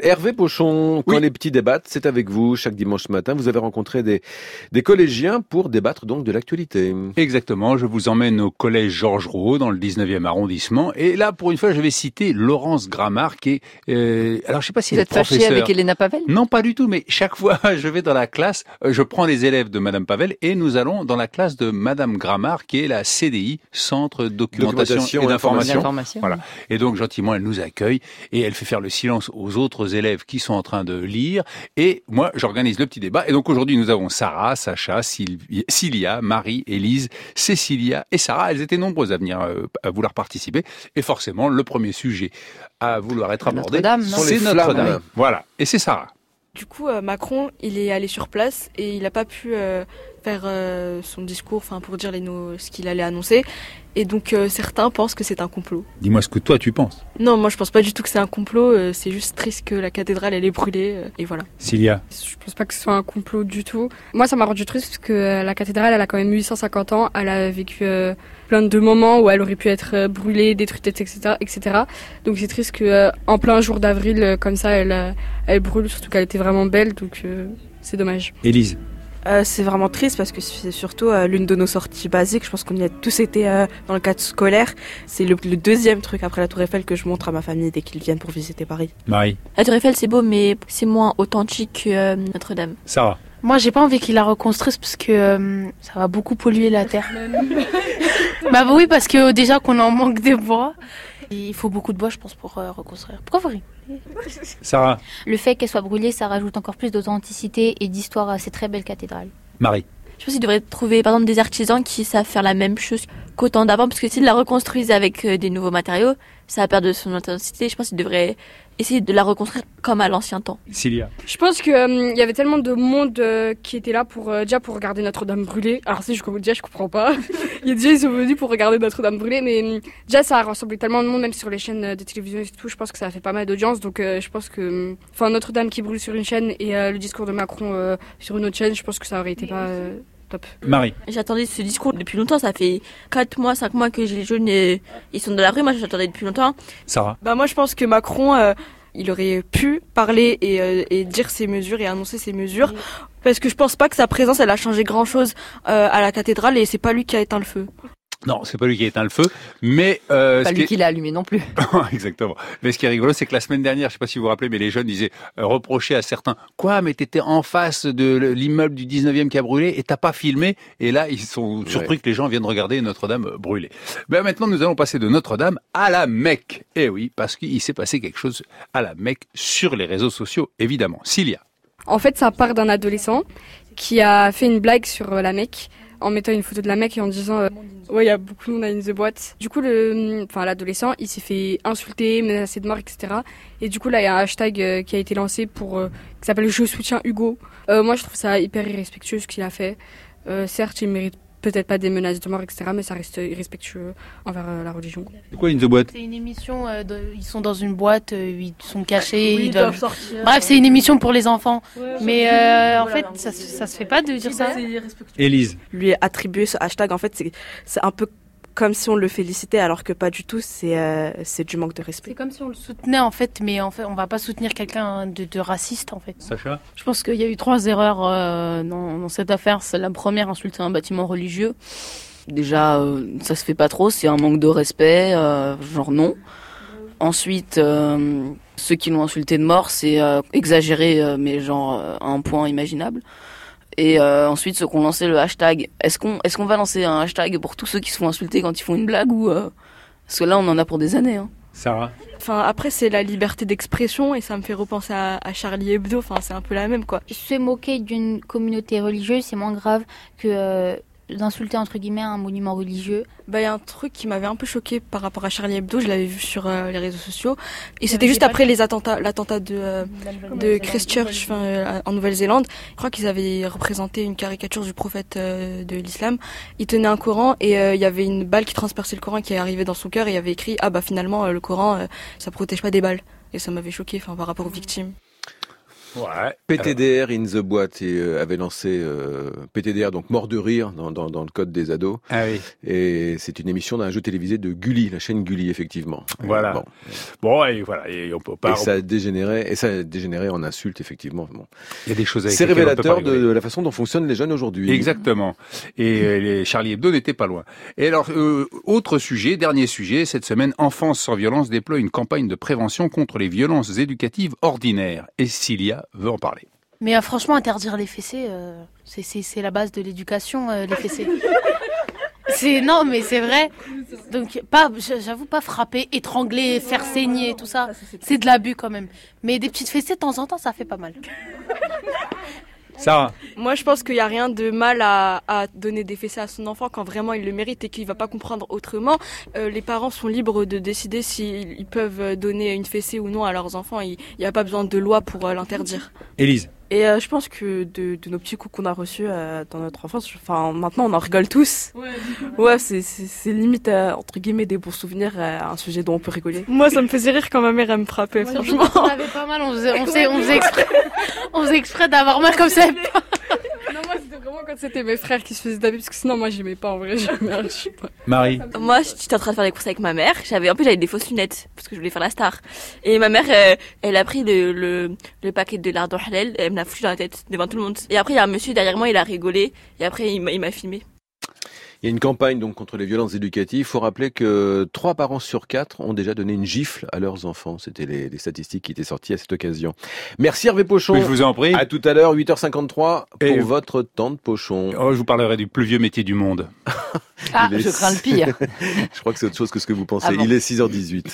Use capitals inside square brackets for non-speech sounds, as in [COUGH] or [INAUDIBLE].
Hervé Pochon, quand les petits débattent, c'est avec vous chaque dimanche matin. Vous avez rencontré des, des collégiens pour débattre donc de l'actualité. Exactement, je vous emmène au collège Georges Rouault dans le 19e arrondissement. Et là, pour une fois, je vais citer Laurence Grammar qui est... Euh, alors, je sais pas si vous elle êtes fâché avec Elena Pavel? Non, pas du tout, mais chaque fois, [LAUGHS] je vais dans la classe, euh, je prends les élèves de Madame Pavel et nous allons dans la classe de Madame Grammar qui est la CDI, Centre documentation, et d'information. Voilà. Et donc, gentiment, elle nous accueille et elle fait faire le silence aux autres élèves qui sont en train de lire. Et moi, j'organise le petit débat. Et donc aujourd'hui, nous avons Sarah, Sacha, Cilia, Marie, Élise, Cécilia et Sarah. Elles étaient nombreuses à venir, euh, à vouloir participer. Et forcément, le premier sujet à vouloir être abordé, c'est Notre-Dame. Voilà. Et c'est Sarah. Du coup, euh, Macron, il est allé sur place et il n'a pas pu euh, faire euh, son discours, enfin pour dire les ce qu'il allait annoncer. Et donc certains pensent que c'est un complot. Dis-moi ce que toi tu penses. Non, moi je pense pas du tout que c'est un complot. c'est juste triste que la cathédrale elle est brûlée et voilà. Cilia. Je pense pas que ce soit un complot du tout. Moi ça m'a rendu triste parce que la cathédrale elle a quand même 850 ans. Elle a vécu plein de moments où elle aurait pu être brûlée, détruite, etc., etc. Donc c'est triste que en plein jour d'avril comme ça elle elle brûle. Surtout qu'elle était vraiment belle, donc c'est dommage. Élise. Euh, c'est vraiment triste parce que c'est surtout euh, l'une de nos sorties basiques. Je pense qu'on y a tous été euh, dans le cadre scolaire. C'est le, deuxième truc après la Tour Eiffel que je montre à ma famille dès qu'ils viennent pour visiter Paris. Marie. La Tour Eiffel, c'est beau, mais c'est moins authentique que Notre-Dame. Sarah. Moi, j'ai pas envie qu'ils la reconstruisent parce que ça va beaucoup polluer la terre. [LAUGHS] bah oui, parce que déjà qu'on en manque de bois. Il faut beaucoup de bois, je pense, pour reconstruire. Pourquoi vous Sarah. Le fait qu'elle soit brûlée, ça rajoute encore plus d'authenticité et d'histoire à ces très belles cathédrales. Marie. Je pense qu'ils devraient trouver par exemple des artisans qui savent faire la même chose qu'autant d'avant, parce que s'ils la reconstruisent avec euh, des nouveaux matériaux, ça va perdre son intensité. Je pense qu'ils devraient essayer de la reconstruire comme à l'ancien temps. Cilia. Je pense qu'il euh, y avait tellement de monde euh, qui était là pour déjà pour regarder Notre-Dame brûler. Alors si je déjà je comprends pas. [LAUGHS] Il y a déjà ils sont venus pour regarder Notre-Dame brûler, mais déjà ça a rassemblé tellement de monde même sur les chaînes de télévision et tout. Je pense que ça a fait pas mal d'audience. Donc je pense que enfin Notre-Dame qui brûle sur une chaîne et le discours de Macron sur une autre chaîne, je pense que ça aurait été pas Top. Marie. J'attendais ce discours depuis longtemps. Ça fait 4 mois, 5 mois que les jeunes ils sont dans la rue. Moi, j'attendais depuis longtemps. Sarah. Bah moi, je pense que Macron, euh, il aurait pu parler et, euh, et, dire ses mesures et annoncer ses mesures. Parce que je pense pas que sa présence, elle a changé grand chose euh, à la cathédrale et c'est pas lui qui a éteint le feu. Non, c'est pas lui qui a éteint le feu, mais euh, pas lui qui, l'a allumé non plus. [LAUGHS] Exactement. Mais ce qui est rigolo, c'est que la semaine dernière, je sais pas si vous vous rappelez, mais les jeunes disaient euh, reprocher à certains quoi, mais t'étais en face de l'immeuble du 19e qui a brûlé et t'as pas filmé? Et là, ils sont surpris que les gens viennent regarder Notre-Dame brûler. Ben maintenant, nous allons passer de Notre-Dame à la Mecque. Eh oui, parce qu'il s'est passé quelque chose à la Mecque sur les réseaux sociaux, évidemment. Cilia. En fait, ça part d'un adolescent qui a fait une blague sur la Mecque en mettant une photo de la mec et en disant euh, ouais il y a beaucoup de monde une the boîte. Du coup le enfin l'adolescent il s'est fait insulter, menacer de mort etc. Et du coup là il y a un hashtag euh, qui a été lancé pour euh, qui s'appelle je soutiens Hugo. moi je trouve ça hyper irrespectueux ce qu'il a fait. certes il mérite peut-être pas des menaces de mort, etc., mais ça reste irrespectueux envers euh, la religion. C'est quoi une boîte C'est une émission, euh, ils sont dans une boîte, euh, ils sont cachés, ils, doivent... sortir. Bref, c'est une émission pour les enfants. mais en fait, ça, ça se fait pas de dire ça. Élise. Lui attribuer ce hashtag, en fait, c'est un peu comme si on le félicitait alors que pas du tout, c'est euh, c'est du manque de respect. C'est comme si on le soutenait en fait, mais en fait on va pas soutenir quelqu'un de, de, raciste en fait. Sacha Je pense qu'il y a eu trois erreurs euh, dans, dans, cette affaire. C'est la première, insulter un bâtiment religieux. Déjà, euh, ça se fait pas trop, c'est un manque de respect, genre non. Ensuite, ceux qui l'ont insulté de mort, c'est exagéré, mais genre à un point imaginable. Et euh, ensuite, ceux qui ont lancé le hashtag, est-ce qu'on est-ce qu'on va lancer un hashtag pour tous ceux qui se font insulter quand ils font une blague ou euh... parce que là, on en a pour des années. Hein. Sarah. Enfin, après, c'est la liberté d'expression et ça me fait repenser à, à Charlie Hebdo. Enfin, c'est un peu la même, quoi. Se moquer d'une communauté religieuse, c'est moins grave que euh, d'insulter entre guillemets un monument religieux Bah il y a un truc qui m'avait un peu choqué par rapport à Charlie Hebdo, je l'avais vu sur euh, les réseaux sociaux et c'était juste après les attentats l'attentat de euh, de Christchurch euh, en Nouvelle-Zélande. Je crois qu'ils avaient représenté une caricature du prophète de l'islam. Il tenait un Coran et il y avait une balle qui transperçait le Coran qui est arrivée dans son cœur et il y avait écrit ah bah finalement le Coran ça protège pas des balles et ça m'avait choqué enfin par rapport aux victimes. Ouais. PTDR in the boîte et, euh, avait lancé euh, PTDR, donc mort de rire dans, dans, dans, le code des ados. Ah oui. Et c'est une émission d'un jeu télévisé de Gulli, la chaîne Gulli, effectivement. Voilà. Bon, bon et voilà. Et, on peut pas, et ça a dégénéré, et ça a dégénéré en insulte, effectivement. Bon. Il y a des choses C'est révélateur de, de, la façon dont fonctionnent les jeunes aujourd'hui. Exactement. Et euh, les Charlie Hebdo n'étaient pas loin. Et alors, autre sujet, dernier sujet, cette semaine, Enfance sans violence déploie une campagne de prévention contre les violences éducatives ordinaires. Et Cilia veut en parler. Mais euh, franchement, interdire les fessées, euh, c'est la base de l'éducation, euh, les fessées. [LAUGHS] c'est non, mais c'est vrai. Donc pas, j'avoue pas frapper, étrangler, faire saigner, tout ça, c'est de l'abus quand même. Mais des petites fessées de temps en temps, ça fait pas mal. [LAUGHS] Moi, je pense qu'il n'y a rien de mal à, donner des fessées à son enfant quand vraiment il le mérite et qu'il va pas comprendre autrement. les parents sont libres de décider s'ils peuvent donner une fessée ou non à leurs enfants. Il n'y a pas besoin de loi pour l'interdire. Élise. Et euh, je pense que de, de, nos petits coups qu'on a reçus euh, dans notre enfance, enfin maintenant on en rigole tous. Ouais, ouais c'est, c'est, limite euh, entre guillemets des bons souvenirs, un sujet dont on peut rigoler. Moi ça me faisait rire quand ma mère elle me frappait, franchement. On avait pas mal, on faisait, on faisait, on faisait exprès, on faisait exprès d'avoir mal comme ça. [LAUGHS] non moi c'était vraiment quand c'était mes frères qui se faisaient taper parce que sinon moi j'aimais pas en vrai. Pas. Marie. Moi j'étais en train de faire les courses avec ma mère, j'avais en plus j'avais des fausses lunettes parce que je voulais faire la star. Et ma mère elle a pris le, le, le paquet de lardon halal, l'a foutu dans la tête devant tout le monde. Et après, il y a un monsieur derrière moi, il a rigolé. Et après, il m'a filmé. Il y a une campagne donc contre les violences éducatives. Il faut rappeler que trois parents sur quatre ont déjà donné une gifle à leurs enfants. C'était les, statistiques qui étaient sorties à cette occasion. Merci Hervé Pochon. je vous en prie. À tout à l'heure, 8h53 pour votre temps de Pochon. Oh, je vous parlerai du plus vieux métier du monde. ah, je crains le pire. [LAUGHS] je crois que c'est autre chose que ce que vous pensez. Ah Il est 6h18.